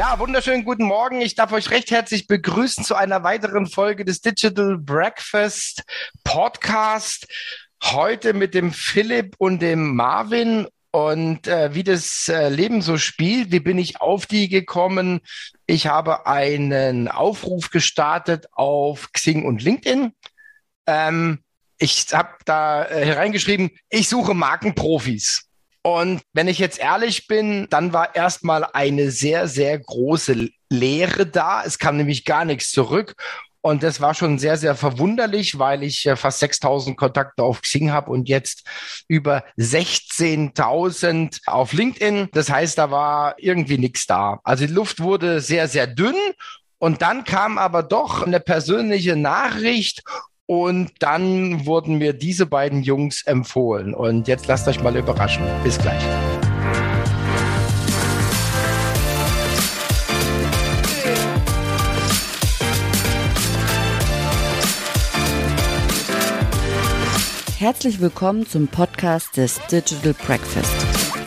Ja, wunderschönen guten Morgen. Ich darf euch recht herzlich begrüßen zu einer weiteren Folge des Digital Breakfast Podcast. Heute mit dem Philipp und dem Marvin. Und äh, wie das äh, Leben so spielt, wie bin ich auf die gekommen? Ich habe einen Aufruf gestartet auf Xing und LinkedIn. Ähm, ich habe da äh, hereingeschrieben, ich suche Markenprofis. Und wenn ich jetzt ehrlich bin, dann war erstmal eine sehr, sehr große Leere da. Es kam nämlich gar nichts zurück. Und das war schon sehr, sehr verwunderlich, weil ich äh, fast 6000 Kontakte auf Xing habe und jetzt über 16.000 auf LinkedIn. Das heißt, da war irgendwie nichts da. Also die Luft wurde sehr, sehr dünn. Und dann kam aber doch eine persönliche Nachricht und dann wurden mir diese beiden Jungs empfohlen. Und jetzt lasst euch mal überraschen. Bis gleich. Herzlich willkommen zum Podcast des Digital Breakfast.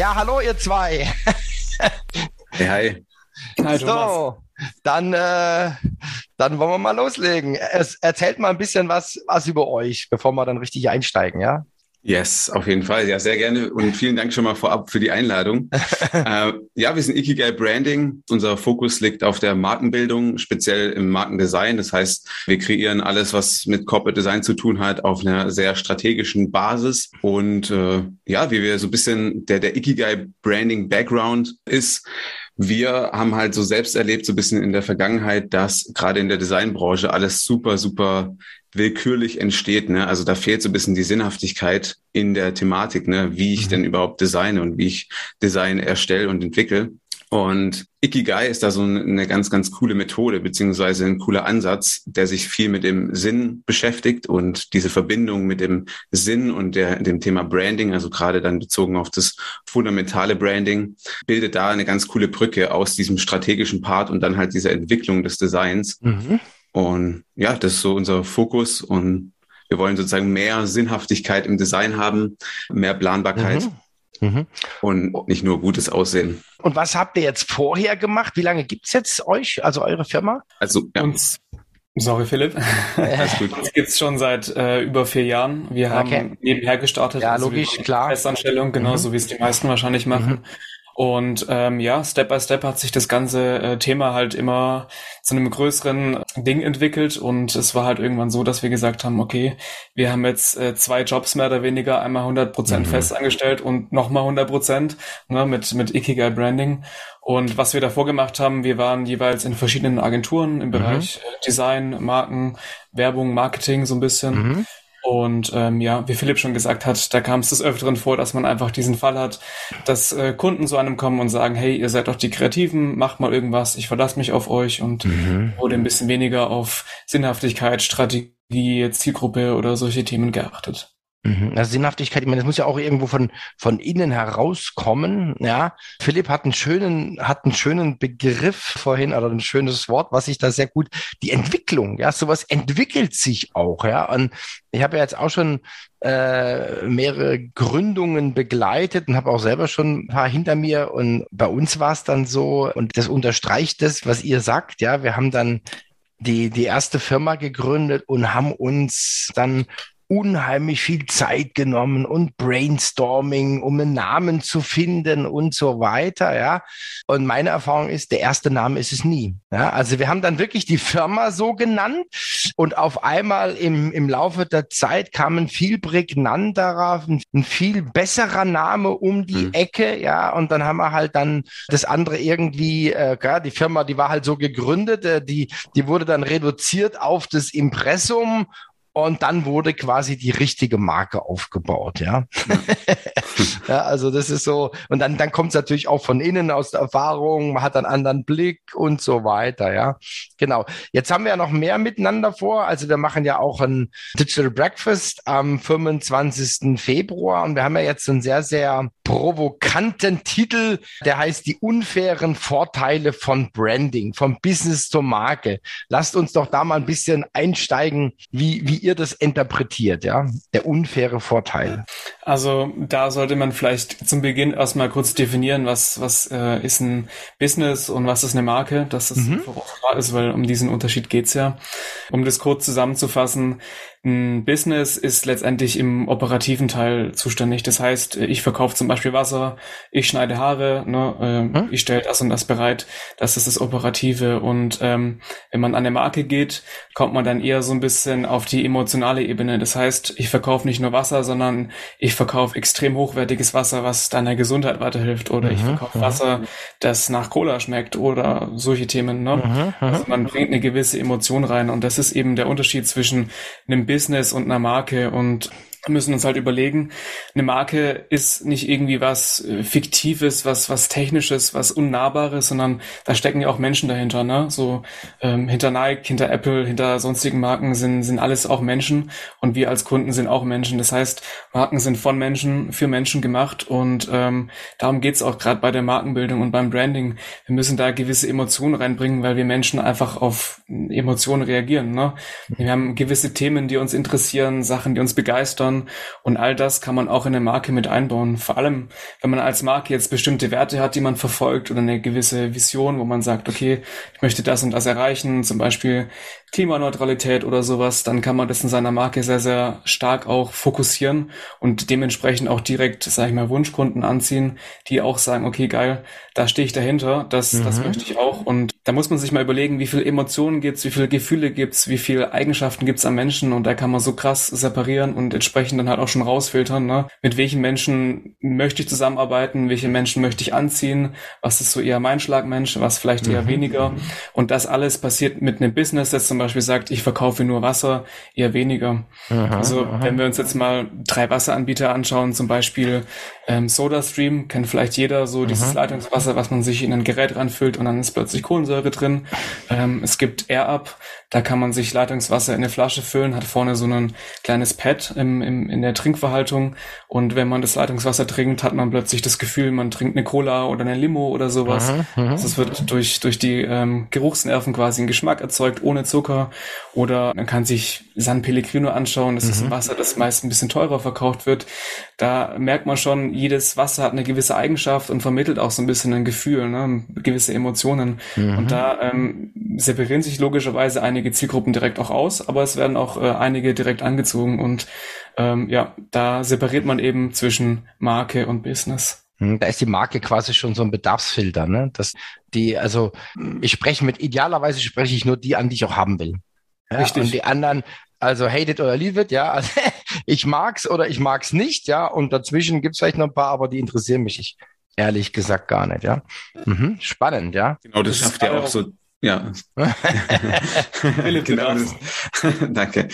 Ja, hallo ihr zwei. Hey, hi. hi so, dann, äh, dann wollen wir mal loslegen. Es, erzählt mal ein bisschen was, was über euch, bevor wir dann richtig einsteigen, ja? Yes, auf jeden Fall. Ja, sehr gerne. Und vielen Dank schon mal vorab für die Einladung. äh, ja, wir sind Ikigai Branding. Unser Fokus liegt auf der Markenbildung, speziell im Markendesign. Das heißt, wir kreieren alles, was mit Corporate Design zu tun hat, auf einer sehr strategischen Basis. Und äh, ja, wie wir so ein bisschen der, der Ikigai Branding Background ist, wir haben halt so selbst erlebt, so ein bisschen in der Vergangenheit, dass gerade in der Designbranche alles super, super willkürlich entsteht. Ne? Also da fehlt so ein bisschen die Sinnhaftigkeit in der Thematik, ne? wie ich mhm. denn überhaupt designe und wie ich Design erstelle und entwickle. Und Ikigai ist da so eine ganz, ganz coole Methode, beziehungsweise ein cooler Ansatz, der sich viel mit dem Sinn beschäftigt und diese Verbindung mit dem Sinn und der, dem Thema Branding, also gerade dann bezogen auf das fundamentale Branding, bildet da eine ganz coole Brücke aus diesem strategischen Part und dann halt dieser Entwicklung des Designs. Mhm. Und ja, das ist so unser Fokus und wir wollen sozusagen mehr Sinnhaftigkeit im Design haben, mehr Planbarkeit. Mhm. Mhm. Und nicht nur gutes Aussehen. Und was habt ihr jetzt vorher gemacht? Wie lange gibt's jetzt euch, also eure Firma? Also ja. uns, sorry Philipp, Alles gut. uns gibt's schon seit äh, über vier Jahren. Wir haben okay. nebenher gestartet. Ja, also logisch, klar. Festanstellung, genauso mhm. wie es die meisten wahrscheinlich machen. Und ähm, ja, Step by Step hat sich das ganze äh, Thema halt immer zu einem größeren Ding entwickelt. Und es war halt irgendwann so, dass wir gesagt haben, okay, wir haben jetzt äh, zwei Jobs mehr oder weniger, einmal 100 Prozent mhm. fest angestellt und nochmal 100 Prozent ne, mit, mit Ikigai Branding. Und was wir davor gemacht haben, wir waren jeweils in verschiedenen Agenturen im mhm. Bereich mhm. Design, Marken, Werbung, Marketing so ein bisschen. Mhm. Und ähm, ja, wie Philipp schon gesagt hat, da kam es des Öfteren vor, dass man einfach diesen Fall hat, dass äh, Kunden zu einem kommen und sagen, hey, ihr seid doch die Kreativen, macht mal irgendwas, ich verlasse mich auf euch und mhm. wurde ein bisschen weniger auf Sinnhaftigkeit, Strategie, Zielgruppe oder solche Themen geachtet. Mhm. Also Sinnhaftigkeit, ich meine, das muss ja auch irgendwo von, von innen herauskommen, ja. Philipp hat einen schönen, hat einen schönen Begriff vorhin oder ein schönes Wort, was ich da sehr gut, die Entwicklung, ja, sowas entwickelt sich auch, ja. Und ich habe ja jetzt auch schon äh, mehrere Gründungen begleitet und habe auch selber schon ein paar hinter mir und bei uns war es dann so und das unterstreicht das, was ihr sagt, ja. Wir haben dann die, die erste Firma gegründet und haben uns dann unheimlich viel Zeit genommen und Brainstorming, um einen Namen zu finden und so weiter, ja. Und meine Erfahrung ist, der erste Name ist es nie. Ja, also wir haben dann wirklich die Firma so genannt und auf einmal im, im Laufe der Zeit kam ein viel prägnanterer, ein, ein viel besserer Name um die mhm. Ecke, ja. Und dann haben wir halt dann das andere irgendwie, äh, ja, die Firma, die war halt so gegründet, äh, die, die wurde dann reduziert auf das Impressum und dann wurde quasi die richtige Marke aufgebaut, ja. ja, also das ist so, und dann, dann kommt es natürlich auch von innen aus der Erfahrung, man hat einen anderen Blick und so weiter, ja. Genau. Jetzt haben wir ja noch mehr miteinander vor. Also wir machen ja auch ein Digital Breakfast am 25. Februar und wir haben ja jetzt einen sehr, sehr provokanten Titel, der heißt die unfairen Vorteile von Branding, vom Business zur Marke. Lasst uns doch da mal ein bisschen einsteigen, wie, wie ihr das interpretiert, ja, der unfaire Vorteil. Also da sollte man vielleicht zum Beginn erstmal kurz definieren, was, was äh, ist ein Business und was ist eine Marke, dass das mhm. klar ist, weil um diesen Unterschied geht's ja. Um das kurz zusammenzufassen, ein Business ist letztendlich im operativen Teil zuständig. Das heißt, ich verkaufe zum Beispiel Wasser, ich schneide Haare, ne, äh, hm? ich stelle das und das bereit. Das ist das Operative. Und ähm, wenn man an eine Marke geht, kommt man dann eher so ein bisschen auf die emotionale Ebene. Das heißt, ich verkaufe nicht nur Wasser, sondern ich verkaufe extrem hochwertiges Wasser, was deiner Gesundheit weiterhilft. Oder mhm, ich verkaufe mhm. Wasser, das nach Cola schmeckt oder solche Themen. Ne? Mhm, mhm, also man bringt eine gewisse Emotion rein. Und das ist eben der Unterschied zwischen einem Business und einer Marke und müssen uns halt überlegen, eine Marke ist nicht irgendwie was äh, Fiktives, was, was Technisches, was Unnahbares, sondern da stecken ja auch Menschen dahinter, ne? So ähm, hinter Nike, hinter Apple, hinter sonstigen Marken sind, sind alles auch Menschen und wir als Kunden sind auch Menschen. Das heißt, Marken sind von Menschen für Menschen gemacht und ähm, darum geht's auch gerade bei der Markenbildung und beim Branding. Wir müssen da gewisse Emotionen reinbringen, weil wir Menschen einfach auf Emotionen reagieren. Ne? Wir haben gewisse Themen, die uns interessieren, Sachen, die uns begeistern Usern und all das kann man auch in eine Marke mit einbauen. Vor allem, wenn man als Marke jetzt bestimmte Werte hat, die man verfolgt oder eine gewisse Vision, wo man sagt, okay, ich möchte das und das erreichen, zum Beispiel Klimaneutralität oder sowas, dann kann man das in seiner Marke sehr, sehr stark auch fokussieren und dementsprechend auch direkt, sage ich mal, Wunschkunden anziehen, die auch sagen, okay, geil, da stehe ich dahinter, das, mhm. das möchte ich auch. Und da muss man sich mal überlegen, wie viele Emotionen gibt's, wie viele Gefühle gibt's, wie viele Eigenschaften gibt's am Menschen und da kann man so krass separieren und entsprechend dann halt auch schon rausfiltern, ne? mit welchen Menschen möchte ich zusammenarbeiten, welche Menschen möchte ich anziehen, was ist so eher mein Schlagmensch, was vielleicht eher mhm. weniger. Und das alles passiert mit einem Business, das zum Beispiel sagt, ich verkaufe nur Wasser, eher weniger. Aha, also aha. wenn wir uns jetzt mal drei Wasseranbieter anschauen, zum Beispiel ähm, SodaStream, kennt vielleicht jeder so dieses Leitungswasser, was man sich in ein Gerät ranfüllt und dann ist plötzlich Kohlensäure drin. Ähm, es gibt AirUp, da kann man sich Leitungswasser in eine Flasche füllen, hat vorne so ein kleines Pad im, im, in der Trinkverhaltung. Und wenn man das Leitungswasser trinkt, hat man plötzlich das Gefühl, man trinkt eine Cola oder eine Limo oder sowas. Mhm, also es wird durch, durch die ähm, Geruchsnerven quasi ein Geschmack erzeugt, ohne Zucker. Oder man kann sich San Pellegrino anschauen. Das mhm. ist ein Wasser, das meist ein bisschen teurer verkauft wird. Da merkt man schon, jedes Wasser hat eine gewisse Eigenschaft und vermittelt auch so ein bisschen ein Gefühl, ne? gewisse Emotionen. Mhm. Und da ähm, separieren sich logischerweise einige einige Zielgruppen direkt auch aus, aber es werden auch äh, einige direkt angezogen und ähm, ja, da separiert man eben zwischen Marke und Business. Hm, da ist die Marke quasi schon so ein Bedarfsfilter, ne? Dass die, also ich spreche mit, idealerweise spreche ich nur die an, die ich auch haben will. Ja, Richtig. Und die anderen, also hate it oder leave it, ja. Also, ich mag's oder ich mag's nicht, ja. Und dazwischen gibt's vielleicht noch ein paar, aber die interessieren mich ehrlich gesagt gar nicht, ja. Mhm, spannend, ja. Genau, das, das schafft ja auch so ja. genau das, danke.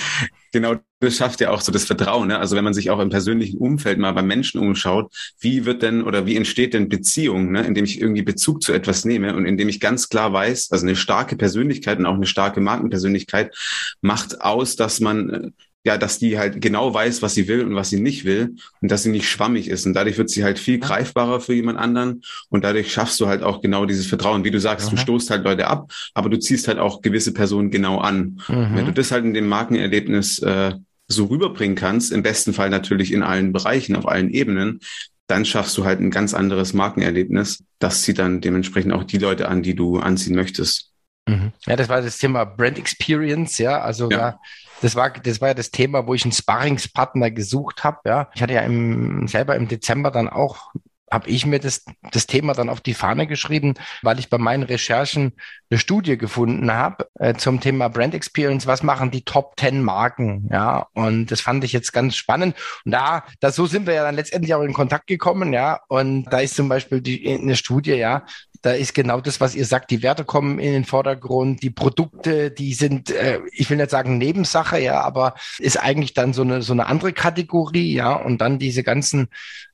Genau, das schafft ja auch so das Vertrauen. Ne? Also wenn man sich auch im persönlichen Umfeld mal beim Menschen umschaut, wie wird denn oder wie entsteht denn Beziehung, ne? indem ich irgendwie Bezug zu etwas nehme und indem ich ganz klar weiß, also eine starke Persönlichkeit und auch eine starke Markenpersönlichkeit macht aus, dass man äh, ja, dass die halt genau weiß, was sie will und was sie nicht will und dass sie nicht schwammig ist. Und dadurch wird sie halt viel greifbarer für jemand anderen und dadurch schaffst du halt auch genau dieses Vertrauen. Wie du sagst, mhm. du stoßt halt Leute ab, aber du ziehst halt auch gewisse Personen genau an. Mhm. Wenn du das halt in dem Markenerlebnis äh, so rüberbringen kannst, im besten Fall natürlich in allen Bereichen, auf allen Ebenen, dann schaffst du halt ein ganz anderes Markenerlebnis. Das zieht dann dementsprechend auch die Leute an, die du anziehen möchtest. Mhm. Ja, das war das Thema Brand Experience, ja. Also ja. Da, das war, das war ja das Thema, wo ich einen Sparringspartner gesucht habe. Ja, ich hatte ja im, selber im Dezember dann auch habe ich mir das, das Thema dann auf die Fahne geschrieben, weil ich bei meinen Recherchen eine Studie gefunden habe äh, zum Thema Brand Experience. Was machen die Top 10 Marken? Ja, und das fand ich jetzt ganz spannend. Und da, da so sind wir ja dann letztendlich auch in Kontakt gekommen. Ja, und da ist zum Beispiel die, eine Studie, ja, da ist genau das, was ihr sagt. Die Werte kommen in den Vordergrund, die Produkte, die sind, äh, ich will nicht sagen Nebensache, ja, aber ist eigentlich dann so eine so eine andere Kategorie, ja, und dann diese ganzen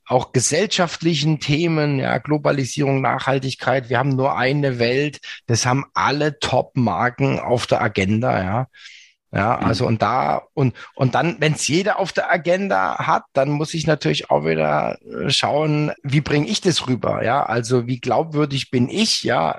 auch gesellschaftlichen Themen, ja, Globalisierung, Nachhaltigkeit. Wir haben nur eine Welt. Das haben alle Top-Marken auf der Agenda, ja. Ja, mhm. also und da und und dann, wenn es jeder auf der Agenda hat, dann muss ich natürlich auch wieder äh, schauen, wie bringe ich das rüber, ja? Also wie glaubwürdig bin ich, ja?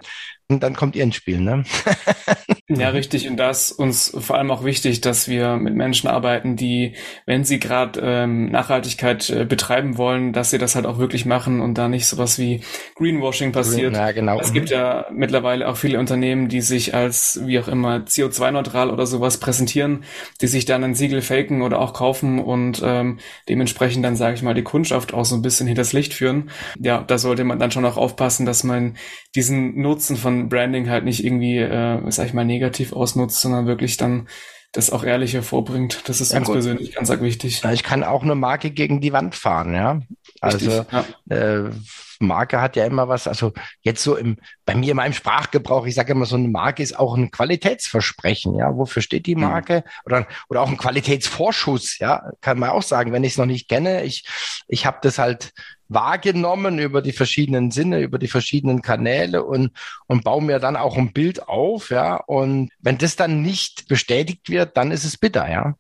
Und dann kommt ihr ins Spiel, ne? Ja, richtig. Und da ist uns vor allem auch wichtig, dass wir mit Menschen arbeiten, die, wenn sie gerade ähm, Nachhaltigkeit äh, betreiben wollen, dass sie das halt auch wirklich machen und da nicht sowas wie Greenwashing passiert. Ja, genau. Es gibt ja mittlerweile auch viele Unternehmen, die sich als, wie auch immer, CO2-neutral oder sowas präsentieren, die sich dann ein Siegel faken oder auch kaufen und ähm, dementsprechend dann, sage ich mal, die Kundschaft auch so ein bisschen hinters Licht führen. Ja, da sollte man dann schon auch aufpassen, dass man diesen Nutzen von Branding halt nicht irgendwie, äh, sag ich mal, negativ ausnutzt, sondern wirklich dann das auch ehrlich hervorbringt. Das ist ja, uns gut. persönlich ganz, ganz wichtig. Ich kann auch eine Marke gegen die Wand fahren, ja. Also ja. Äh, Marke hat ja immer was, also jetzt so im, bei mir in meinem Sprachgebrauch, ich sage immer, so eine Marke ist auch ein Qualitätsversprechen, ja. Wofür steht die mhm. Marke? Oder, oder auch ein Qualitätsvorschuss, ja, kann man auch sagen, wenn ich es noch nicht kenne. Ich, ich habe das halt wahrgenommen über die verschiedenen Sinne, über die verschiedenen Kanäle und, und baue mir dann auch ein Bild auf, ja. Und wenn das dann nicht bestätigt wird, dann ist es bitter, ja.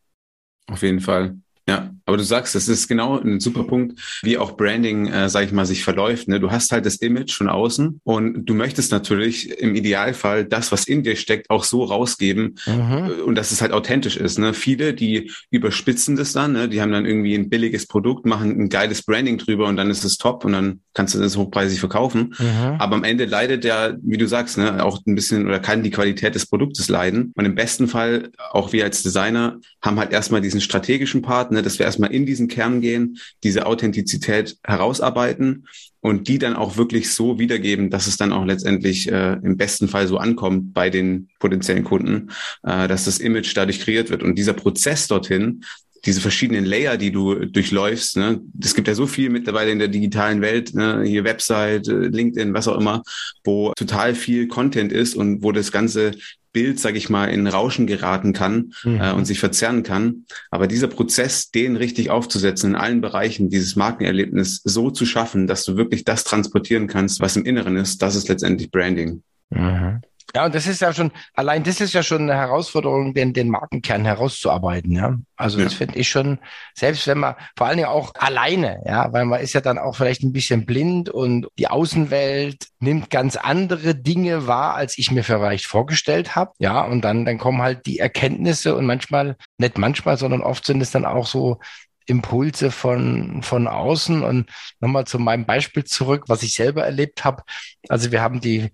Auf jeden Fall. Ja, aber du sagst, das ist genau ein super Punkt, wie auch Branding, äh, sag ich mal, sich verläuft. Ne? Du hast halt das Image von außen und du möchtest natürlich im Idealfall das, was in dir steckt, auch so rausgeben mhm. Äh, und dass es halt authentisch ist. Ne? Viele, die überspitzen das dann, ne? die haben dann irgendwie ein billiges Produkt, machen ein geiles Branding drüber und dann ist es top und dann kannst du das hochpreisig verkaufen. Mhm. Aber am Ende leidet ja, wie du sagst, ne, auch ein bisschen oder kann die Qualität des Produktes leiden. Und im besten Fall, auch wir als Designer, haben halt erstmal diesen strategischen Part, ne, dass wir erstmal in diesen Kern gehen, diese Authentizität herausarbeiten und die dann auch wirklich so wiedergeben, dass es dann auch letztendlich äh, im besten Fall so ankommt bei den potenziellen Kunden, äh, dass das Image dadurch kreiert wird. Und dieser Prozess dorthin, diese verschiedenen Layer, die du durchläufst. Ne? Es gibt ja so viel mittlerweile in der digitalen Welt, ne? hier Website, äh, LinkedIn, was auch immer, wo total viel Content ist und wo das ganze Bild, sage ich mal, in Rauschen geraten kann mhm. äh, und sich verzerren kann. Aber dieser Prozess, den richtig aufzusetzen in allen Bereichen, dieses Markenerlebnis so zu schaffen, dass du wirklich das transportieren kannst, was im Inneren ist, das ist letztendlich Branding. Mhm. Ja, und das ist ja schon, allein das ist ja schon eine Herausforderung, den, den Markenkern herauszuarbeiten, ja. Also ja. das finde ich schon, selbst wenn man, vor allen Dingen auch alleine, ja, weil man ist ja dann auch vielleicht ein bisschen blind und die Außenwelt nimmt ganz andere Dinge wahr, als ich mir vielleicht vorgestellt habe, ja, und dann, dann kommen halt die Erkenntnisse und manchmal, nicht manchmal, sondern oft sind es dann auch so Impulse von, von außen und nochmal zu meinem Beispiel zurück, was ich selber erlebt habe. Also wir haben die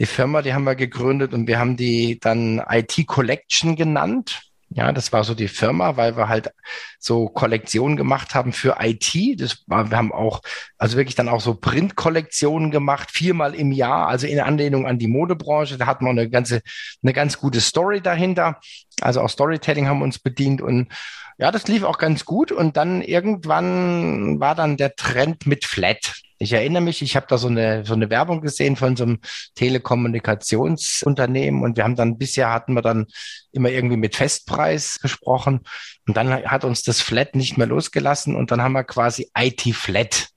die Firma, die haben wir gegründet und wir haben die dann IT Collection genannt. Ja, das war so die Firma, weil wir halt so Kollektionen gemacht haben für IT. Das war, wir haben auch, also wirklich dann auch so Print-Kollektionen gemacht, viermal im Jahr, also in Anlehnung an die Modebranche. Da hatten wir eine ganze, eine ganz gute Story dahinter. Also auch Storytelling haben uns bedient und ja, das lief auch ganz gut. Und dann irgendwann war dann der Trend mit Flat. Ich erinnere mich, ich habe da so eine, so eine Werbung gesehen von so einem Telekommunikationsunternehmen und wir haben dann bisher hatten wir dann immer irgendwie mit Festpreis gesprochen und dann hat uns das Flat nicht mehr losgelassen und dann haben wir quasi IT Flat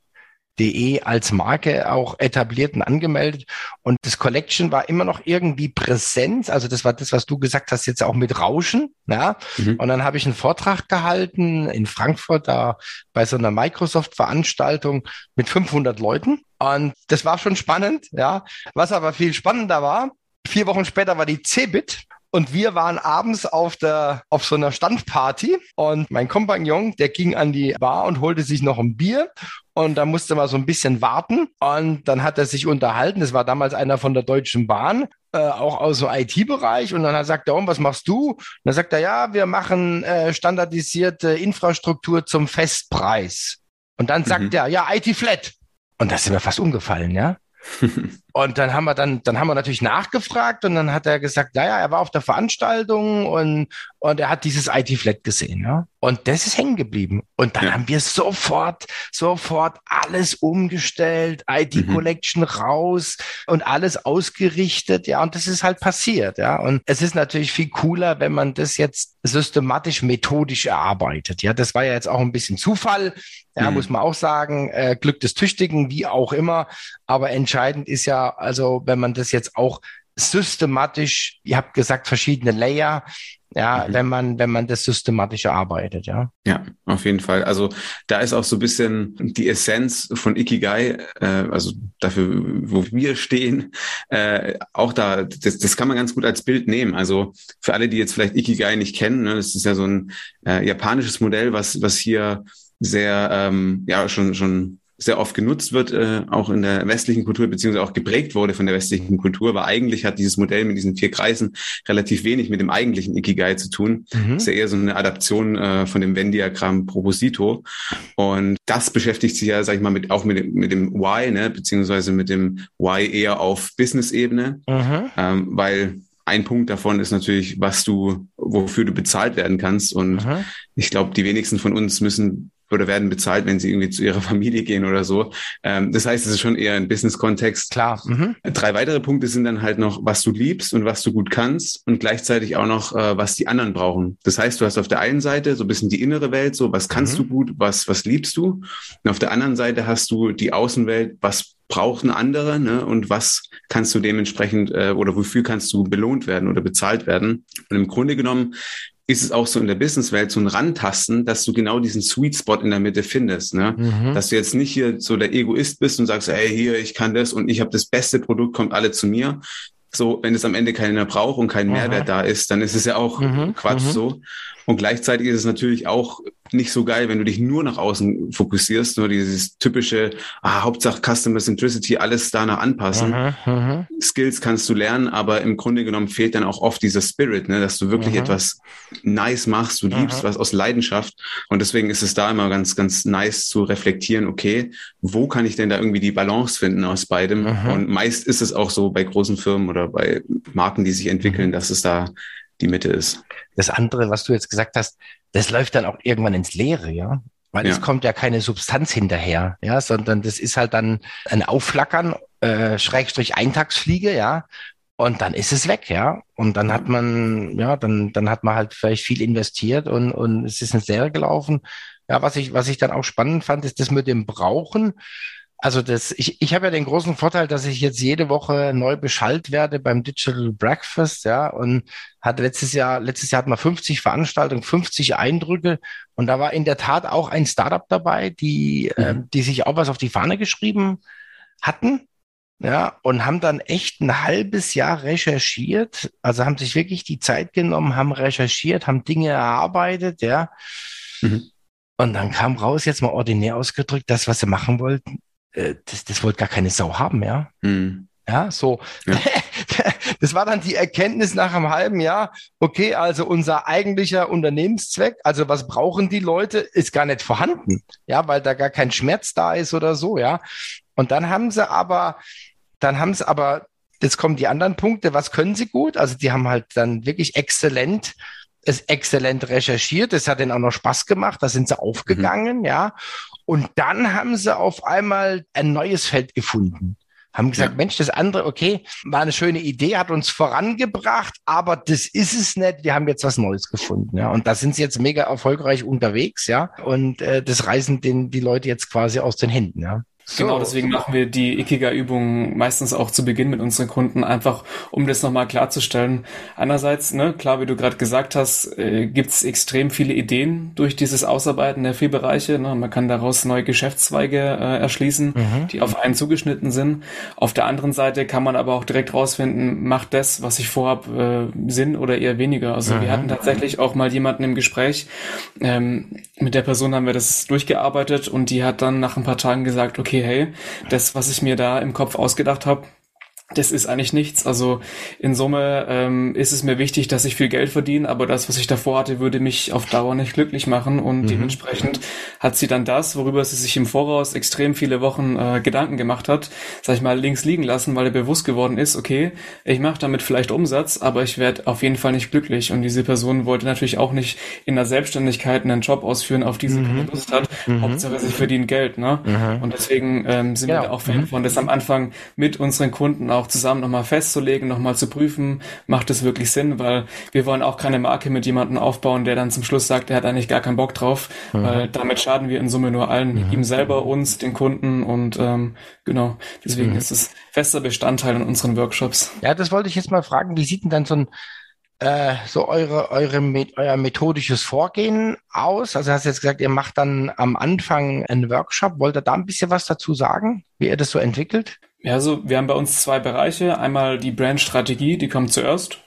De als Marke auch etabliert und angemeldet. Und das Collection war immer noch irgendwie Präsenz. Also das war das, was du gesagt hast, jetzt auch mit Rauschen. Ja. Mhm. Und dann habe ich einen Vortrag gehalten in Frankfurt, da bei so einer Microsoft-Veranstaltung mit 500 Leuten. Und das war schon spannend. Ja. Was aber viel spannender war, vier Wochen später war die Cebit und wir waren abends auf der, auf so einer Standparty und mein Kompagnon, der ging an die Bar und holte sich noch ein Bier und da musste man so ein bisschen warten und dann hat er sich unterhalten. Das war damals einer von der Deutschen Bahn, äh, auch aus dem IT-Bereich und dann hat sagt er, oh, was machst du? Und dann sagt er, ja, wir machen äh, standardisierte Infrastruktur zum Festpreis. Und dann sagt mhm. er, ja, IT Flat. Und Und da sind wir fast umgefallen, ja. und dann haben wir dann, dann haben wir natürlich nachgefragt und dann hat er gesagt, naja, er war auf der Veranstaltung und, und er hat dieses IT-Flat gesehen, ja. Und das ist hängen geblieben. Und dann ja. haben wir sofort, sofort alles umgestellt, IT-Collection mhm. raus und alles ausgerichtet, ja. Und das ist halt passiert, ja. Und es ist natürlich viel cooler, wenn man das jetzt systematisch, methodisch erarbeitet. Ja, das war ja jetzt auch ein bisschen Zufall. Ja, mhm. muss man auch sagen, äh, Glück des Tüchtigen, wie auch immer. Aber entscheidend ist ja, also wenn man das jetzt auch systematisch, ihr habt gesagt, verschiedene Layer, ja, mhm. wenn man, wenn man das systematisch erarbeitet, ja. Ja, auf jeden Fall. Also da ist auch so ein bisschen die Essenz von Ikigai, äh, also dafür, wo wir stehen, äh, auch da, das, das kann man ganz gut als Bild nehmen. Also für alle, die jetzt vielleicht Ikigai nicht kennen, ne, das ist ja so ein äh, japanisches Modell, was, was hier sehr, ähm, ja, schon, schon sehr oft genutzt wird, äh, auch in der westlichen Kultur, beziehungsweise auch geprägt wurde von der westlichen Kultur, aber eigentlich hat dieses Modell mit diesen vier Kreisen relativ wenig mit dem eigentlichen Ikigai zu tun. Mhm. ist ja eher so eine Adaption äh, von dem Venn-Diagramm Proposito. Und das beschäftigt sich ja, sag ich mal, mit, auch mit, dem, mit dem Why, ne, beziehungsweise mit dem Why eher auf Business-Ebene, mhm. ähm, weil ein Punkt davon ist natürlich, was du, wofür du bezahlt werden kannst. Und mhm. ich glaube, die wenigsten von uns müssen oder werden bezahlt, wenn sie irgendwie zu ihrer Familie gehen oder so. Ähm, das heißt, es ist schon eher ein Business-Kontext. Klar. Mhm. Drei weitere Punkte sind dann halt noch, was du liebst und was du gut kannst und gleichzeitig auch noch, äh, was die anderen brauchen. Das heißt, du hast auf der einen Seite so ein bisschen die innere Welt, so was kannst mhm. du gut, was, was liebst du? Und auf der anderen Seite hast du die Außenwelt, was brauchen andere ne? und was kannst du dementsprechend äh, oder wofür kannst du belohnt werden oder bezahlt werden. Und im Grunde genommen ist es auch so in der Businesswelt so ein Rantasten, dass du genau diesen Sweet Spot in der Mitte findest. Ne? Mhm. Dass du jetzt nicht hier so der Egoist bist und sagst, hey, hier, ich kann das und ich habe das beste Produkt, kommt alle zu mir. So, wenn es am Ende keiner braucht und kein Mehrwert da ist, dann ist es ja auch mhm. Quatsch mhm. so. Und gleichzeitig ist es natürlich auch nicht so geil, wenn du dich nur nach außen fokussierst, nur dieses typische, ah, Hauptsache Customer Centricity, alles danach anpassen. Aha, aha. Skills kannst du lernen, aber im Grunde genommen fehlt dann auch oft dieser Spirit, ne, dass du wirklich aha. etwas nice machst, du liebst was aus Leidenschaft. Und deswegen ist es da immer ganz, ganz nice zu reflektieren, okay, wo kann ich denn da irgendwie die Balance finden aus beidem? Und meist ist es auch so bei großen Firmen oder bei Marken, die sich entwickeln, dass es da die Mitte ist. Das andere, was du jetzt gesagt hast, das läuft dann auch irgendwann ins Leere, ja. Weil ja. es kommt ja keine Substanz hinterher, ja, sondern das ist halt dann ein Aufflackern, äh, Schrägstrich Eintagsfliege, ja. Und dann ist es weg, ja. Und dann hat man, ja, dann, dann hat man halt vielleicht viel investiert und, und es ist ins Leere gelaufen. Ja, was ich, was ich dann auch spannend fand, ist das mit dem Brauchen. Also das, ich, ich habe ja den großen Vorteil, dass ich jetzt jede Woche neu beschallt werde beim Digital Breakfast, ja, und hatte letztes Jahr, letztes Jahr hatten wir 50 Veranstaltungen, 50 Eindrücke und da war in der Tat auch ein Startup dabei, die, mhm. äh, die sich auch was auf die Fahne geschrieben hatten, ja, und haben dann echt ein halbes Jahr recherchiert, also haben sich wirklich die Zeit genommen, haben recherchiert, haben Dinge erarbeitet, ja. Mhm. Und dann kam raus, jetzt mal ordinär ausgedrückt, das, was sie machen wollten, äh, das, das wollte gar keine Sau haben, ja. Mhm. Ja, so. Ja. Das war dann die Erkenntnis nach einem halben Jahr. Okay, also unser eigentlicher Unternehmenszweck, also was brauchen die Leute, ist gar nicht vorhanden. Ja, weil da gar kein Schmerz da ist oder so, ja. Und dann haben sie aber, dann haben sie aber, jetzt kommen die anderen Punkte, was können sie gut? Also die haben halt dann wirklich exzellent es exzellent recherchiert. Es hat ihnen auch noch Spaß gemacht. Da sind sie aufgegangen, mhm. ja. Und dann haben sie auf einmal ein neues Feld gefunden. Haben gesagt, ja. Mensch, das andere, okay, war eine schöne Idee, hat uns vorangebracht, aber das ist es nicht. Wir haben jetzt was Neues gefunden, ja. Und da sind sie jetzt mega erfolgreich unterwegs, ja. Und äh, das reißen den die Leute jetzt quasi aus den Händen, ja. So. Genau, deswegen machen wir die Ikiga-Übungen meistens auch zu Beginn mit unseren Kunden, einfach um das nochmal klarzustellen. Einerseits, ne, klar, wie du gerade gesagt hast, äh, gibt's extrem viele Ideen durch dieses Ausarbeiten der vier Bereiche. Ne? Man kann daraus neue Geschäftszweige äh, erschließen, mhm. die auf einen zugeschnitten sind. Auf der anderen Seite kann man aber auch direkt rausfinden, macht das, was ich vorhab, äh, Sinn oder eher weniger. Also mhm. wir hatten tatsächlich auch mal jemanden im Gespräch, ähm, mit der Person haben wir das durchgearbeitet und die hat dann nach ein paar Tagen gesagt, okay, okay, hey, das, was ich mir da im Kopf ausgedacht habe, das ist eigentlich nichts. Also in Summe ähm, ist es mir wichtig, dass ich viel Geld verdiene, aber das, was ich davor hatte, würde mich auf Dauer nicht glücklich machen und mhm. dementsprechend hat sie dann das, worüber sie sich im Voraus extrem viele Wochen äh, Gedanken gemacht hat, sag ich mal, links liegen lassen, weil er bewusst geworden ist, okay, ich mache damit vielleicht Umsatz, aber ich werde auf jeden Fall nicht glücklich und diese Person wollte natürlich auch nicht in der Selbstständigkeit einen Job ausführen, auf die sie mhm. keine Lust hat. Mhm. Hauptsache, sie verdienen Geld, ne? Und deswegen ähm, sind ja. wir auch Fan mhm. von, das am Anfang mit unseren Kunden auch zusammen nochmal festzulegen, nochmal zu prüfen, macht es wirklich Sinn, weil wir wollen auch keine Marke mit jemandem aufbauen, der dann zum Schluss sagt, er hat eigentlich gar keinen Bock drauf, mhm. weil damit schaden wir in Summe nur allen, mhm. ihm selber, uns, den Kunden und ähm, genau, deswegen mhm. ist es fester Bestandteil in unseren Workshops. Ja, das wollte ich jetzt mal fragen, wie sieht denn dann so ein äh, so eure, eure, euer methodisches Vorgehen aus? Also hast du jetzt gesagt, ihr macht dann am Anfang einen Workshop. Wollt ihr da ein bisschen was dazu sagen, wie ihr das so entwickelt? Ja, also wir haben bei uns zwei Bereiche. Einmal die Brandstrategie, die kommt zuerst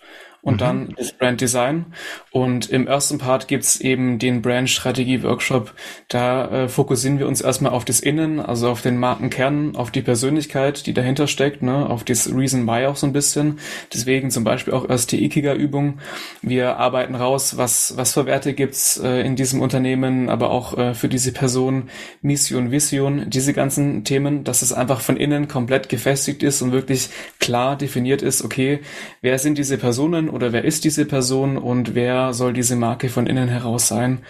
und mhm. dann das Brand Design. Und im ersten Part gibt's eben den Brand Strategie Workshop. Da äh, fokussieren wir uns erstmal auf das Innen, also auf den Markenkern, auf die Persönlichkeit, die dahinter steckt, ne, auf das Reason Why auch so ein bisschen. Deswegen zum Beispiel auch erst die Ikiga-Übung. Wir arbeiten raus, was, was für Werte gibt's äh, in diesem Unternehmen, aber auch äh, für diese Person, Mission, Vision, diese ganzen Themen, dass es einfach von innen komplett gefestigt ist und wirklich klar definiert ist, okay, wer sind diese Personen oder wer ist diese Person und wer soll diese Marke von innen heraus sein.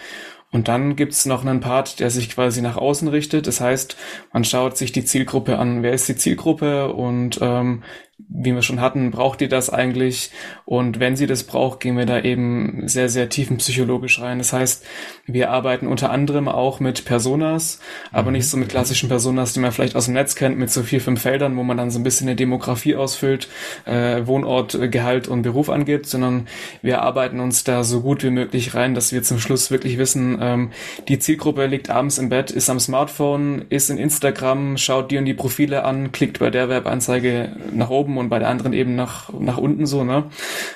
Und dann gibt's noch einen Part, der sich quasi nach außen richtet. Das heißt, man schaut sich die Zielgruppe an. Wer ist die Zielgruppe und ähm, wie wir schon hatten, braucht ihr das eigentlich? Und wenn sie das braucht, gehen wir da eben sehr, sehr tiefenpsychologisch rein. Das heißt, wir arbeiten unter anderem auch mit Personas, aber nicht so mit klassischen Personas, die man vielleicht aus dem Netz kennt, mit so vier, fünf Feldern, wo man dann so ein bisschen eine Demografie ausfüllt, äh, Wohnort, Gehalt und Beruf angibt, sondern wir arbeiten uns da so gut wie möglich rein, dass wir zum Schluss wirklich wissen, ähm, die Zielgruppe liegt abends im Bett, ist am Smartphone, ist in Instagram, schaut die und die Profile an, klickt bei der Webanzeige nach oben oben und bei der anderen eben nach, nach unten so, ne?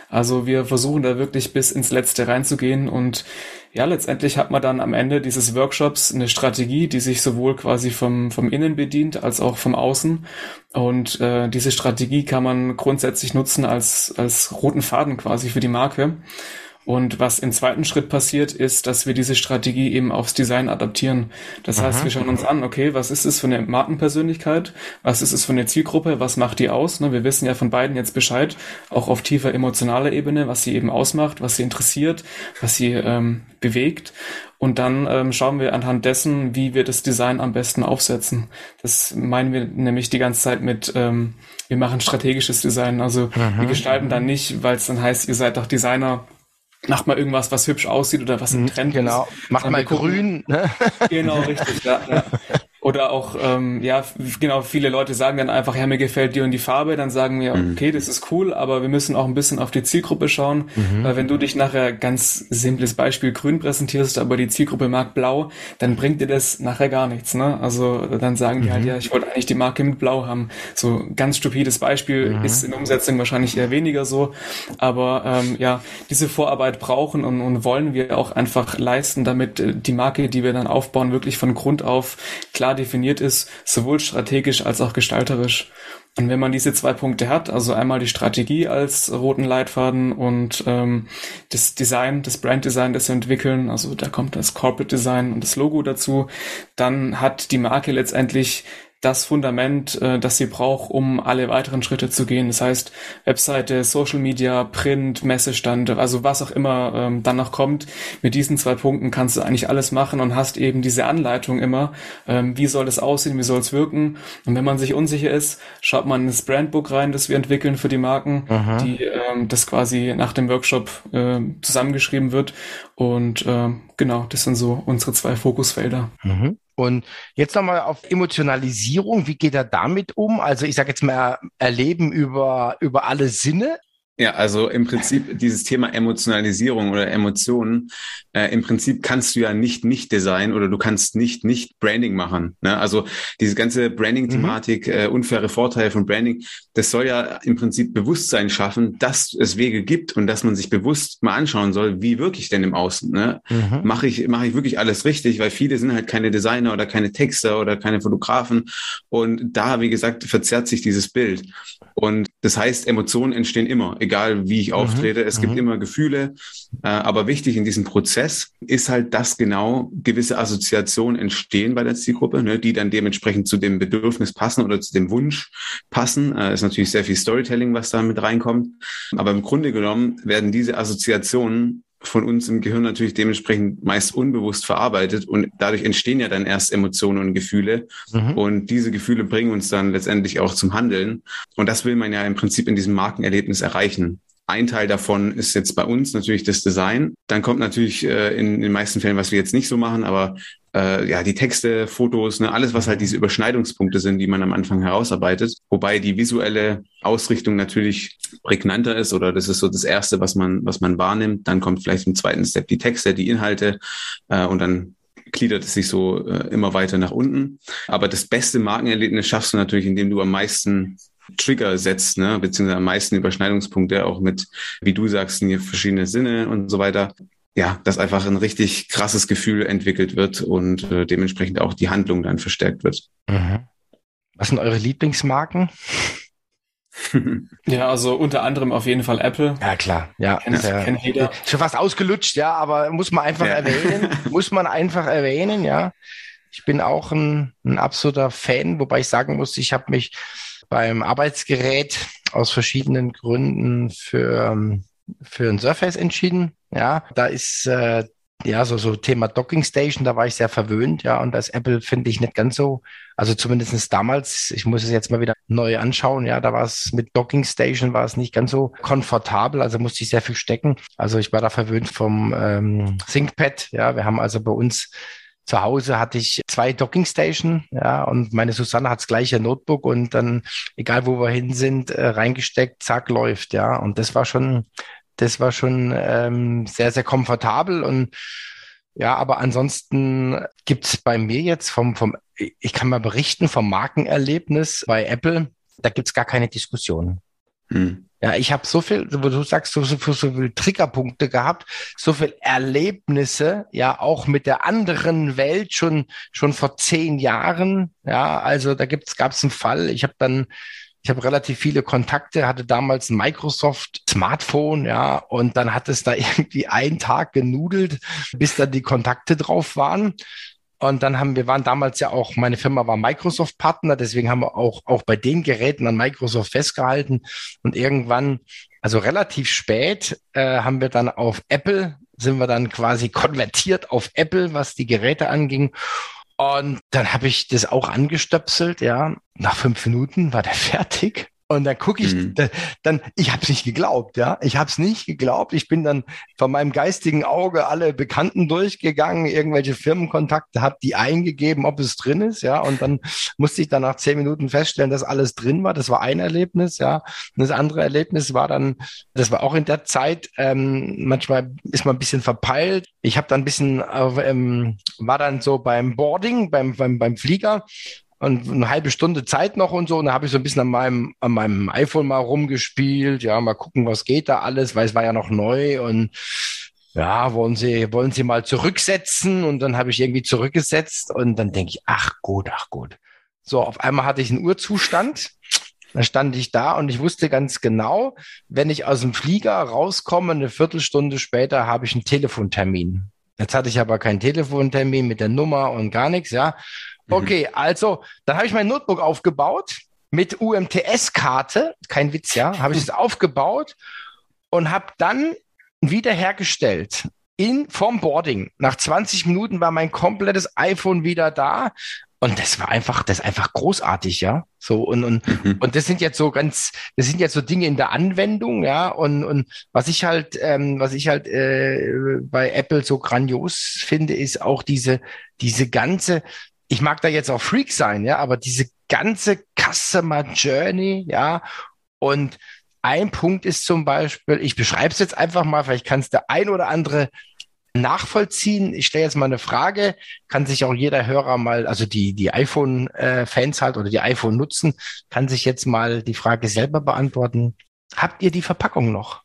Also wir versuchen da wirklich bis ins Letzte reinzugehen und ja, letztendlich hat man dann am Ende dieses Workshops eine Strategie, die sich sowohl quasi vom, vom Innen bedient als auch vom Außen. Und äh, diese Strategie kann man grundsätzlich nutzen als, als roten Faden quasi für die Marke. Und was im zweiten Schritt passiert, ist, dass wir diese Strategie eben aufs Design adaptieren. Das Aha. heißt, wir schauen uns an, okay, was ist es für eine Markenpersönlichkeit? Was ist es für eine Zielgruppe? Was macht die aus? Ne, wir wissen ja von beiden jetzt Bescheid, auch auf tiefer emotionaler Ebene, was sie eben ausmacht, was sie interessiert, was sie ähm, bewegt. Und dann ähm, schauen wir anhand dessen, wie wir das Design am besten aufsetzen. Das meinen wir nämlich die ganze Zeit mit, ähm, wir machen strategisches Design. Also Aha. wir gestalten dann nicht, weil es dann heißt, ihr seid doch Designer, macht mal irgendwas, was hübsch aussieht oder was im mhm, Trend genau. ist. Genau, macht mal grün. Ne? Genau, richtig, ja. ja. Oder auch, ähm, ja, genau, viele Leute sagen dann einfach, ja, mir gefällt die und die Farbe, dann sagen wir, mhm. okay, das ist cool, aber wir müssen auch ein bisschen auf die Zielgruppe schauen, mhm. weil wenn du dich nachher ganz simples Beispiel grün präsentierst, aber die Zielgruppe mag blau, dann bringt dir das nachher gar nichts, ne? Also dann sagen die halt, mhm. ja, ich wollte eigentlich die Marke mit blau haben. So ganz stupides Beispiel mhm. ist in Umsetzung wahrscheinlich eher weniger so, aber ähm, ja, diese Vorarbeit brauchen und, und wollen wir auch einfach leisten, damit äh, die Marke, die wir dann aufbauen, wirklich von Grund auf klar klar definiert ist, sowohl strategisch als auch gestalterisch. Und wenn man diese zwei Punkte hat, also einmal die Strategie als roten Leitfaden und ähm, das Design, das Branddesign, das wir entwickeln, also da kommt das Corporate Design und das Logo dazu, dann hat die Marke letztendlich das Fundament, äh, das sie braucht, um alle weiteren Schritte zu gehen. Das heißt, Webseite, Social Media, Print, Messestand, also was auch immer ähm, dann noch kommt. Mit diesen zwei Punkten kannst du eigentlich alles machen und hast eben diese Anleitung immer, ähm, wie soll es aussehen, wie soll es wirken. Und wenn man sich unsicher ist, schaut man ins Brandbook rein, das wir entwickeln für die Marken, Aha. die ähm, das quasi nach dem Workshop äh, zusammengeschrieben wird. Und äh, genau, das sind so unsere zwei Fokusfelder. Mhm. Und jetzt nochmal auf Emotionalisierung. Wie geht er damit um? Also ich sage jetzt mal Erleben über, über alle Sinne. Ja, also im Prinzip dieses Thema Emotionalisierung oder Emotionen, äh, im Prinzip kannst du ja nicht nicht designen oder du kannst nicht nicht Branding machen. Ne? Also diese ganze Branding-Thematik, mhm. äh, unfaire Vorteile von Branding, das soll ja im Prinzip Bewusstsein schaffen, dass es Wege gibt und dass man sich bewusst mal anschauen soll, wie wirklich denn im Außen. Ne? Mhm. Mache ich mache ich wirklich alles richtig, weil viele sind halt keine Designer oder keine Texter oder keine Fotografen und da wie gesagt verzerrt sich dieses Bild. Und das heißt, Emotionen entstehen immer, egal wie ich mhm. auftrete. Es gibt mhm. immer Gefühle. Äh, aber wichtig in diesem Prozess ist halt, dass genau gewisse Assoziationen entstehen bei der Zielgruppe, ne, die dann dementsprechend zu dem Bedürfnis passen oder zu dem Wunsch passen. Äh, ist natürlich sehr viel Storytelling, was da mit reinkommt. Aber im Grunde genommen werden diese Assoziationen von uns im Gehirn natürlich dementsprechend meist unbewusst verarbeitet und dadurch entstehen ja dann erst Emotionen und Gefühle mhm. und diese Gefühle bringen uns dann letztendlich auch zum Handeln und das will man ja im Prinzip in diesem Markenerlebnis erreichen. Ein Teil davon ist jetzt bei uns natürlich das Design. Dann kommt natürlich äh, in, in den meisten Fällen, was wir jetzt nicht so machen, aber äh, ja, die Texte, Fotos, ne, alles, was halt diese Überschneidungspunkte sind, die man am Anfang herausarbeitet. Wobei die visuelle Ausrichtung natürlich prägnanter ist oder das ist so das Erste, was man, was man wahrnimmt. Dann kommt vielleicht im zweiten Step die Texte, die Inhalte äh, und dann gliedert es sich so äh, immer weiter nach unten. Aber das beste Markenerlebnis schaffst du natürlich, indem du am meisten Trigger setzt, ne, beziehungsweise am meisten Überschneidungspunkte auch mit, wie du sagst, verschiedene Sinne und so weiter ja, dass einfach ein richtig krasses Gefühl entwickelt wird und äh, dementsprechend auch die Handlung dann verstärkt wird. Mhm. Was sind eure Lieblingsmarken? ja, also unter anderem auf jeden Fall Apple. Ja, klar. Ja, kennt, ja. kennt jeder. Schon fast ausgelutscht, ja, aber muss man einfach ja. erwähnen. muss man einfach erwähnen, ja. Ich bin auch ein, ein absoluter Fan, wobei ich sagen muss, ich habe mich beim Arbeitsgerät aus verschiedenen Gründen für ähm, für ein Surface entschieden. Ja, da ist äh, ja so so Thema Docking Station, da war ich sehr verwöhnt. Ja, und das Apple finde ich nicht ganz so. Also zumindestens damals. Ich muss es jetzt mal wieder neu anschauen. Ja, da war es mit Docking Station war es nicht ganz so komfortabel. Also musste ich sehr viel stecken. Also ich war da verwöhnt vom ähm, ThinkPad. Ja, wir haben also bei uns zu Hause hatte ich zwei Docking Station, ja, und meine Susanne hat das gleiche Notebook und dann, egal wo wir hin sind, äh, reingesteckt, zack, läuft, ja. Und das war schon, das war schon ähm, sehr, sehr komfortabel und ja, aber ansonsten gibt's bei mir jetzt vom, vom, ich kann mal berichten vom Markenerlebnis bei Apple, da gibt's gar keine Diskussion. Hm. Ja, ich habe so viel, wo du sagst, so, so, so viel Triggerpunkte gehabt, so viel Erlebnisse, ja, auch mit der anderen Welt schon schon vor zehn Jahren. Ja, also da gibt's gab's einen Fall. Ich habe dann ich habe relativ viele Kontakte, hatte damals ein Microsoft Smartphone, ja, und dann hat es da irgendwie einen Tag genudelt, bis da die Kontakte drauf waren. Und dann haben wir waren damals ja auch, meine Firma war Microsoft Partner, deswegen haben wir auch, auch bei den Geräten an Microsoft festgehalten. Und irgendwann, also relativ spät, äh, haben wir dann auf Apple, sind wir dann quasi konvertiert auf Apple, was die Geräte anging. Und dann habe ich das auch angestöpselt, ja. Nach fünf Minuten war der fertig. Und dann gucke ich, mhm. dann, ich habe es nicht geglaubt, ja. Ich habe es nicht geglaubt. Ich bin dann von meinem geistigen Auge alle Bekannten durchgegangen, irgendwelche Firmenkontakte, habe die eingegeben, ob es drin ist, ja. Und dann musste ich dann nach zehn Minuten feststellen, dass alles drin war. Das war ein Erlebnis, ja. Und das andere Erlebnis war dann, das war auch in der Zeit, ähm, manchmal ist man ein bisschen verpeilt. Ich habe dann ein bisschen, äh, ähm, war dann so beim Boarding, beim, beim, beim Flieger und eine halbe Stunde Zeit noch und so. Und da habe ich so ein bisschen an meinem, an meinem iPhone mal rumgespielt. Ja, mal gucken, was geht da alles, weil es war ja noch neu und ja, wollen Sie, wollen Sie mal zurücksetzen? Und dann habe ich irgendwie zurückgesetzt und dann denke ich, ach gut, ach gut. So, auf einmal hatte ich einen Urzustand. Da stand ich da und ich wusste ganz genau, wenn ich aus dem Flieger rauskomme, eine Viertelstunde später habe ich einen Telefontermin. Jetzt hatte ich aber keinen Telefontermin mit der Nummer und gar nichts, ja. Mhm. Okay, also dann habe ich mein Notebook aufgebaut mit UMTS-Karte, kein Witz, ja, habe ich es aufgebaut und habe dann wiederhergestellt in vom Boarding. Nach 20 Minuten war mein komplettes iPhone wieder da. Und das war einfach, das ist einfach großartig, ja. So, und, und, mhm. und das sind jetzt so ganz, das sind jetzt so Dinge in der Anwendung, ja. Und, und was ich halt, ähm, was ich halt äh, bei Apple so grandios finde, ist auch diese, diese ganze, ich mag da jetzt auch Freak sein, ja, aber diese ganze Customer Journey, ja, und ein Punkt ist zum Beispiel, ich beschreibe es jetzt einfach mal, vielleicht kann es der ein oder andere nachvollziehen. Ich stelle jetzt mal eine Frage, kann sich auch jeder Hörer mal, also die, die iPhone-Fans halt oder die iPhone nutzen, kann sich jetzt mal die Frage selber beantworten. Habt ihr die Verpackung noch?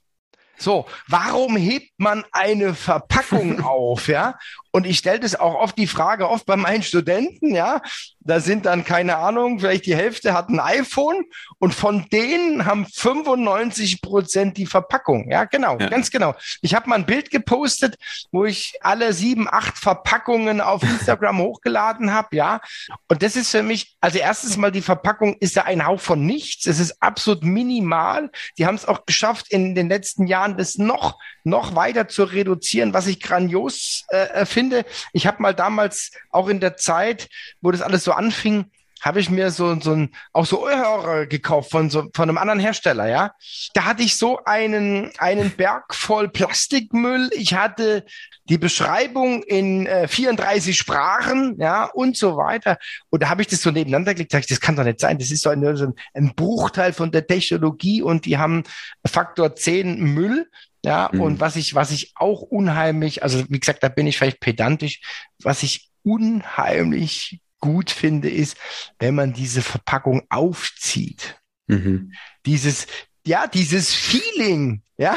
So, warum hebt man eine Verpackung auf, ja? Und ich stelle das auch oft die Frage, oft bei meinen Studenten, ja, da sind dann, keine Ahnung, vielleicht die Hälfte hat ein iPhone und von denen haben 95 Prozent die Verpackung. Ja, genau, ja. ganz genau. Ich habe mal ein Bild gepostet, wo ich alle sieben, acht Verpackungen auf Instagram hochgeladen habe, ja. Und das ist für mich, also erstens mal die Verpackung ist ja ein Hauch von nichts. Es ist absolut minimal. Die haben es auch geschafft, in den letzten Jahren das noch, noch weiter zu reduzieren, was ich grandios äh, finde. Ich habe mal damals auch in der Zeit, wo das alles so anfing, habe ich mir so, so ein, auch so Ohrhörer gekauft von so, von einem anderen Hersteller, ja. Da hatte ich so einen, einen Berg voll Plastikmüll. Ich hatte die Beschreibung in äh, 34 Sprachen, ja, und so weiter. Und da habe ich das so nebeneinander gelegt, sag ich, das kann doch nicht sein. Das ist so ein, so ein Bruchteil von der Technologie und die haben Faktor 10 Müll. Ja, mhm. und was ich, was ich auch unheimlich, also wie gesagt, da bin ich vielleicht pedantisch, was ich unheimlich gut finde, ist, wenn man diese Verpackung aufzieht. Mhm. Dieses, ja, dieses Feeling, ja.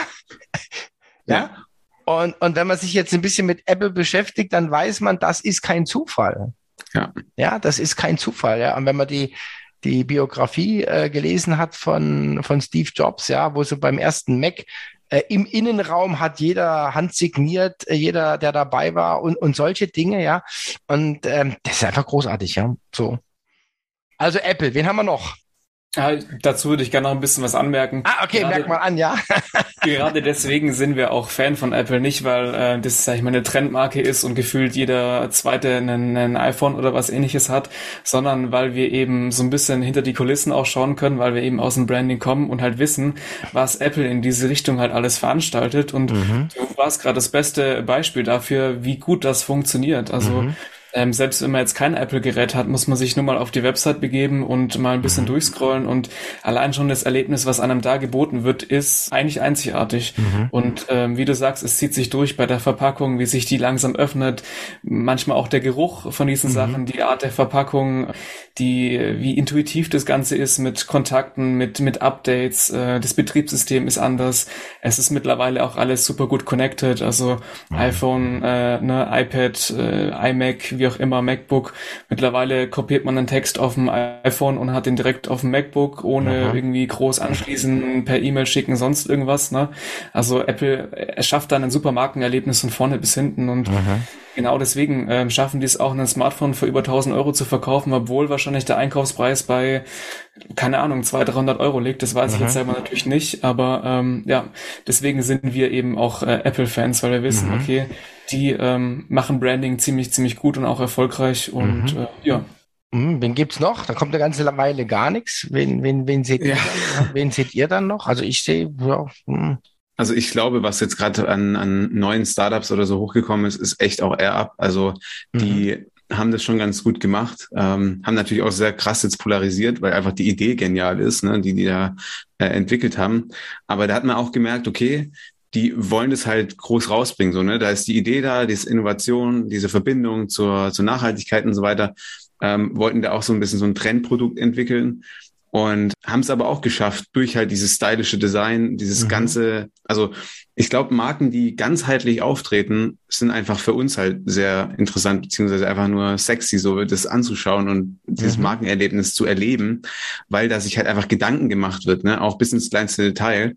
ja. ja. Und, und wenn man sich jetzt ein bisschen mit Apple beschäftigt, dann weiß man, das ist kein Zufall. Ja. Ja, das ist kein Zufall, ja. Und wenn man die, die Biografie äh, gelesen hat von, von Steve Jobs, ja, wo so beim ersten Mac äh, Im Innenraum hat jeder handsigniert, äh, jeder, der dabei war und, und solche Dinge, ja. Und ähm, das ist einfach großartig, ja. So. Also Apple, wen haben wir noch? Ja, dazu würde ich gerne noch ein bisschen was anmerken. Ah, okay, gerade, merk mal an, ja. gerade deswegen sind wir auch Fan von Apple, nicht weil äh, das, sag ich mal, eine Trendmarke ist und gefühlt jeder zweite einen, einen iPhone oder was ähnliches hat, sondern weil wir eben so ein bisschen hinter die Kulissen auch schauen können, weil wir eben aus dem Branding kommen und halt wissen, was Apple in diese Richtung halt alles veranstaltet. Und mhm. du warst gerade das beste Beispiel dafür, wie gut das funktioniert. Also mhm ähm, selbst wenn man jetzt kein Apple-Gerät hat, muss man sich nur mal auf die Website begeben und mal ein bisschen mhm. durchscrollen und allein schon das Erlebnis, was einem da geboten wird, ist eigentlich einzigartig. Mhm. Und ähm, wie du sagst, es zieht sich durch bei der Verpackung, wie sich die langsam öffnet, manchmal auch der Geruch von diesen mhm. Sachen, die Art der Verpackung, die wie intuitiv das Ganze ist mit Kontakten, mit mit Updates, äh, das Betriebssystem ist anders. Es ist mittlerweile auch alles super gut connected, also mhm. iPhone, äh, ne, iPad, äh, iMac, wie auch immer, MacBook. Mittlerweile kopiert man einen Text auf dem iPhone und hat den direkt auf dem MacBook, ohne Aha. irgendwie groß anschließen, per E-Mail schicken, sonst irgendwas. Ne? Also Apple erschafft dann ein super Markenerlebnis von vorne bis hinten und Aha. genau deswegen ähm, schaffen die es auch, ein Smartphone für über 1000 Euro zu verkaufen, obwohl wahrscheinlich der Einkaufspreis bei, keine Ahnung, 200, 300 Euro liegt. Das weiß Aha. ich jetzt selber natürlich nicht, aber ähm, ja, deswegen sind wir eben auch äh, Apple-Fans, weil wir wissen, okay, die ähm, machen Branding ziemlich, ziemlich gut und auch erfolgreich und mhm. äh, ja. Mhm, wen gibt's noch? Da kommt eine ganze Weile gar nichts. Wen, wen, wen seht ja. ihr? Dann? Wen seht ihr dann noch? Also ich sehe, ja, hm. Also ich glaube, was jetzt gerade an, an neuen Startups oder so hochgekommen ist, ist echt auch AirUp. Also die mhm. haben das schon ganz gut gemacht, ähm, haben natürlich auch sehr krass jetzt polarisiert, weil einfach die Idee genial ist, ne, die die da äh, entwickelt haben. Aber da hat man auch gemerkt, okay, die wollen das halt groß rausbringen. So, ne? Da ist die Idee da, diese Innovation, diese Verbindung zur, zur Nachhaltigkeit und so weiter, ähm, wollten da auch so ein bisschen so ein Trendprodukt entwickeln und haben es aber auch geschafft durch halt dieses stylische Design, dieses mhm. ganze, also ich glaube, Marken, die ganzheitlich auftreten, sind einfach für uns halt sehr interessant, beziehungsweise einfach nur sexy, so das anzuschauen und dieses mhm. Markenerlebnis zu erleben, weil da sich halt einfach Gedanken gemacht wird, ne, auch bis ins kleinste Detail.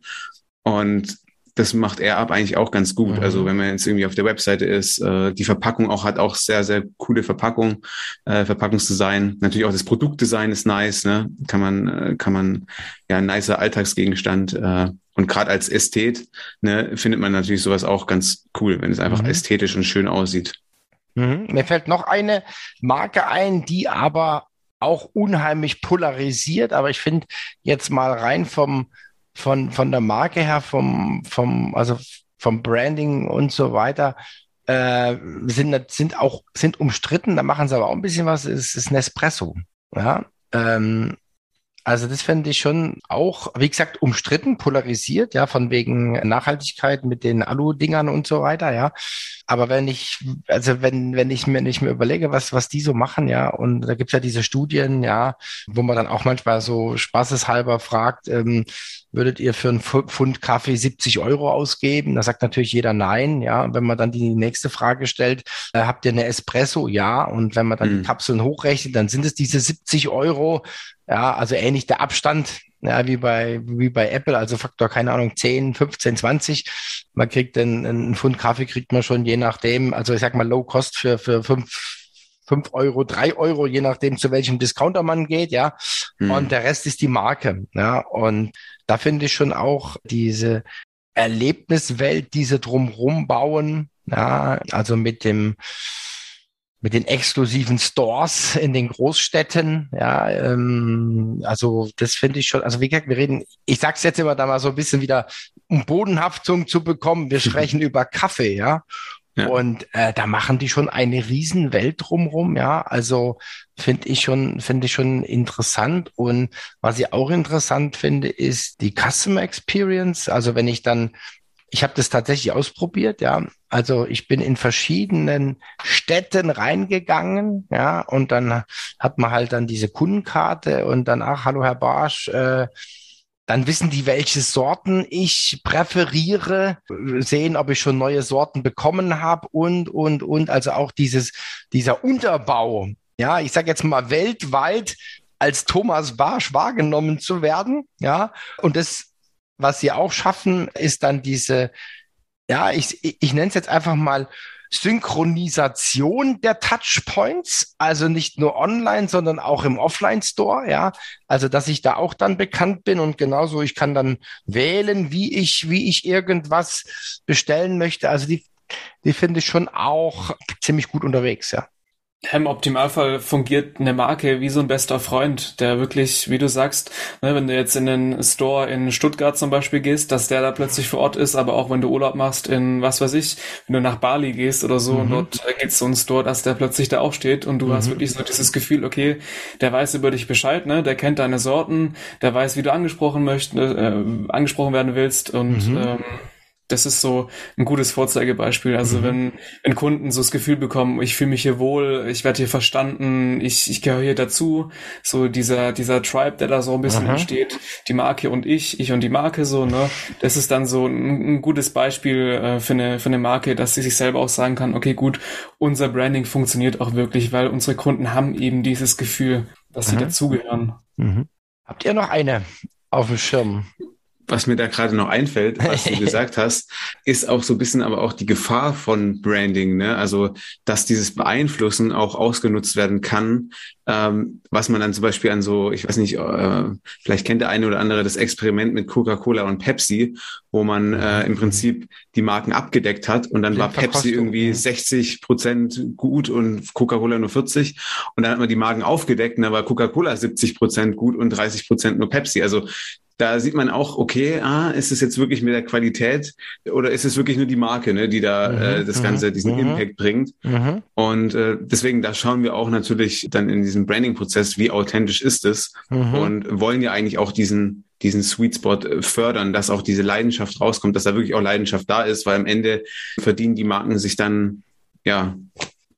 Und das macht AirUp eigentlich auch ganz gut. Also mhm. Also wenn man jetzt irgendwie auf der Webseite ist, äh, die Verpackung auch hat auch sehr, sehr coole Verpackung, äh, Verpackungsdesign. Natürlich auch das Produktdesign ist nice, ne? Kann man, äh, kann man ja ein nicer Alltagsgegenstand äh, und gerade als Ästhet ne, findet man natürlich sowas auch ganz cool, wenn es einfach mhm. ästhetisch und schön aussieht. Mhm. Mir fällt noch eine Marke ein, die aber auch unheimlich polarisiert, aber ich finde jetzt mal rein vom von, von der Marke her, vom, vom, also vom Branding und so weiter, äh, sind, sind auch, sind umstritten, da machen sie aber auch ein bisschen was, ist, ist Nespresso. Ja, ähm, also das fände ich schon auch, wie gesagt, umstritten, polarisiert, ja, von wegen Nachhaltigkeit mit den Alu-Dingern und so weiter, ja. Aber wenn ich, also wenn, wenn ich mir nicht mehr überlege, was, was die so machen, ja, und da gibt's ja diese Studien, ja, wo man dann auch manchmal so spaßeshalber fragt, ähm, würdet ihr für einen Pfund Kaffee 70 Euro ausgeben? Da sagt natürlich jeder nein. Ja, wenn man dann die nächste Frage stellt, äh, habt ihr eine Espresso? Ja. Und wenn man dann mhm. die Kapseln hochrechnet, dann sind es diese 70 Euro. Ja, also ähnlich der Abstand, ja, wie bei, wie bei Apple, also Faktor, keine Ahnung, 10, 15, 20. Man kriegt einen, einen Pfund Kaffee kriegt man schon je nachdem, also ich sag mal Low Cost für, für fünf, fünf Euro, drei Euro, je nachdem, zu welchem Discounter man geht, ja. Hm. Und der Rest ist die Marke, ja. Und da finde ich schon auch diese Erlebniswelt, diese drumrum bauen, ja, also mit dem, mit den exklusiven Stores in den Großstädten. Ja, ähm, also das finde ich schon, also wie gesagt, wir reden, ich sag's jetzt immer da mal so ein bisschen wieder, um Bodenhaftung zu bekommen. Wir sprechen über Kaffee, ja. Ja. Und äh, da machen die schon eine Riesenwelt drumrum, ja. Also finde ich schon, finde ich schon interessant. Und was ich auch interessant finde, ist die Customer Experience. Also wenn ich dann, ich habe das tatsächlich ausprobiert, ja. Also ich bin in verschiedenen Städten reingegangen, ja, und dann hat man halt dann diese Kundenkarte und dann, ach, hallo Herr Barsch, äh, dann wissen die, welche Sorten ich präferiere, sehen, ob ich schon neue Sorten bekommen habe und, und, und. Also auch dieses, dieser Unterbau, ja, ich sage jetzt mal weltweit als Thomas Barsch wahrgenommen zu werden, ja. Und das, was sie auch schaffen, ist dann diese, ja, ich, ich, nenne es jetzt einfach mal Synchronisation der Touchpoints, also nicht nur online, sondern auch im Offline-Store, ja. Also, dass ich da auch dann bekannt bin und genauso, ich kann dann wählen, wie ich, wie ich irgendwas bestellen möchte. Also, die, die finde ich schon auch ziemlich gut unterwegs, ja. Im Optimalfall fungiert eine Marke wie so ein bester Freund, der wirklich, wie du sagst, ne, wenn du jetzt in den Store in Stuttgart zum Beispiel gehst, dass der da plötzlich vor Ort ist, aber auch wenn du Urlaub machst in, was weiß ich, wenn du nach Bali gehst oder so mhm. und dort geht's so ein Store, dass der plötzlich da auch steht und du mhm. hast wirklich so dieses Gefühl, okay, der weiß über dich Bescheid, ne, der kennt deine Sorten, der weiß, wie du angesprochen möchtest, äh, angesprochen werden willst und mhm. ähm, das ist so ein gutes Vorzeigebeispiel. Also mhm. wenn, wenn Kunden so das Gefühl bekommen, ich fühle mich hier wohl, ich werde hier verstanden, ich, ich gehöre hier dazu, so dieser, dieser Tribe, der da so ein bisschen Aha. entsteht, die Marke und ich, ich und die Marke so, ne, das ist dann so ein, ein gutes Beispiel äh, für, eine, für eine Marke, dass sie sich selber auch sagen kann, okay, gut, unser Branding funktioniert auch wirklich, weil unsere Kunden haben eben dieses Gefühl, dass Aha. sie dazugehören. Mhm. Habt ihr noch eine auf dem Schirm? Was mir da gerade noch einfällt, was du gesagt hast, ist auch so ein bisschen aber auch die Gefahr von Branding, ne? Also, dass dieses Beeinflussen auch ausgenutzt werden kann, ähm, was man dann zum Beispiel an so, ich weiß nicht, äh, vielleicht kennt der eine oder andere das Experiment mit Coca-Cola und Pepsi, wo man äh, im Prinzip die Marken abgedeckt hat und dann war Pepsi irgendwie 60 Prozent gut und Coca-Cola nur 40 und dann hat man die Marken aufgedeckt und dann war Coca-Cola 70 Prozent gut und 30 Prozent nur Pepsi. Also da sieht man auch, okay, ah, ist es jetzt wirklich mit der Qualität oder ist es wirklich nur die Marke, ne, die da mhm, äh, das Ganze, mhm, diesen mhm. Impact bringt? Mhm. Und äh, deswegen, da schauen wir auch natürlich dann in diesem Branding-Prozess, wie authentisch ist es und wollen ja eigentlich auch diesen diesen Sweet Spot äh, fördern, dass auch diese Leidenschaft rauskommt, dass da wirklich auch Leidenschaft da ist, weil am Ende verdienen die Marken sich dann ja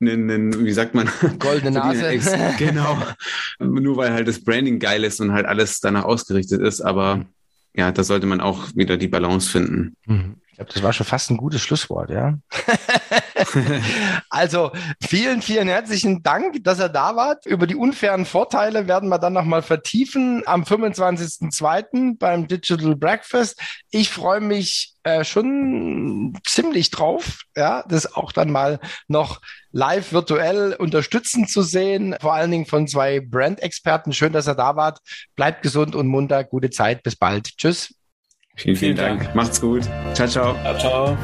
einen, einen, wie sagt man? Goldene Nase. genau. Nur weil halt das Branding geil ist und halt alles danach ausgerichtet ist. Aber ja, da sollte man auch wieder die Balance finden. Mhm. Ich glaube, das war schon fast ein gutes Schlusswort, ja. also vielen, vielen herzlichen Dank, dass er da war. Über die unfairen Vorteile werden wir dann nochmal vertiefen am 25.02. beim Digital Breakfast. Ich freue mich äh, schon ziemlich drauf, ja, das auch dann mal noch live virtuell unterstützen zu sehen. Vor allen Dingen von zwei Brand-Experten. Schön, dass er da wart. Bleibt gesund und munter. Gute Zeit. Bis bald. Tschüss. Vielen, vielen, Dank. Dank. Macht's gut. Ciao, ciao. Ciao, ciao.